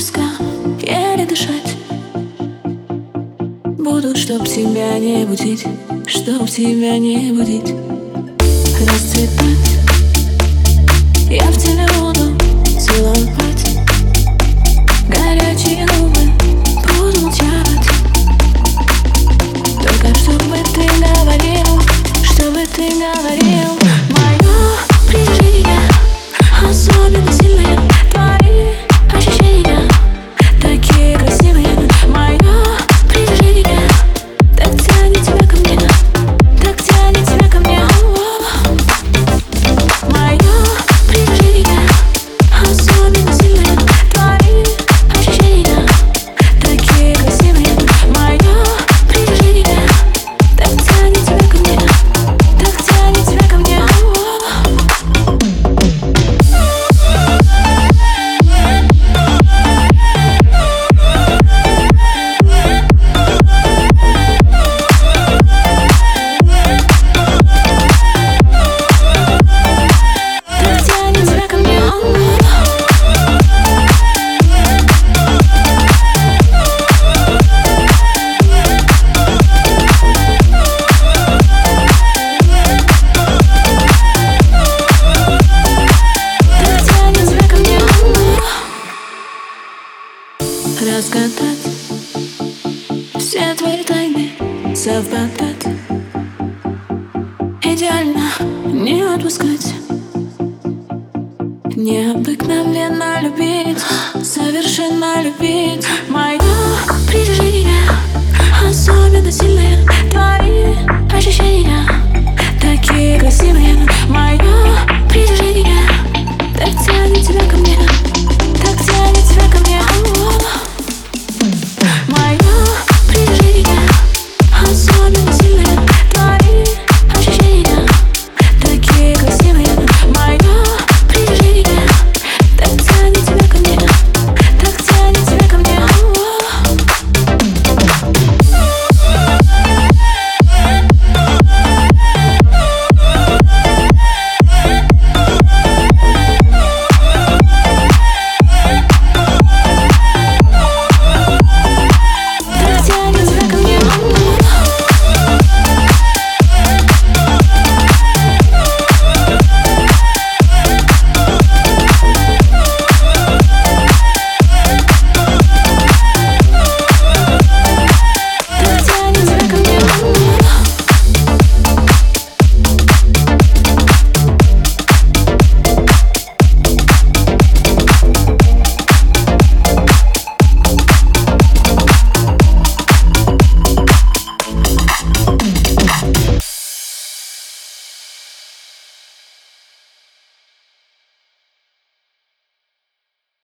близко, еле дышать. Буду, чтоб тебя не будить, чтоб тебя не будить. Расцветать. разгадать. Все твои тайны совпадать Идеально не отпускать. Необыкновенно любить, совершенно любить. Моя.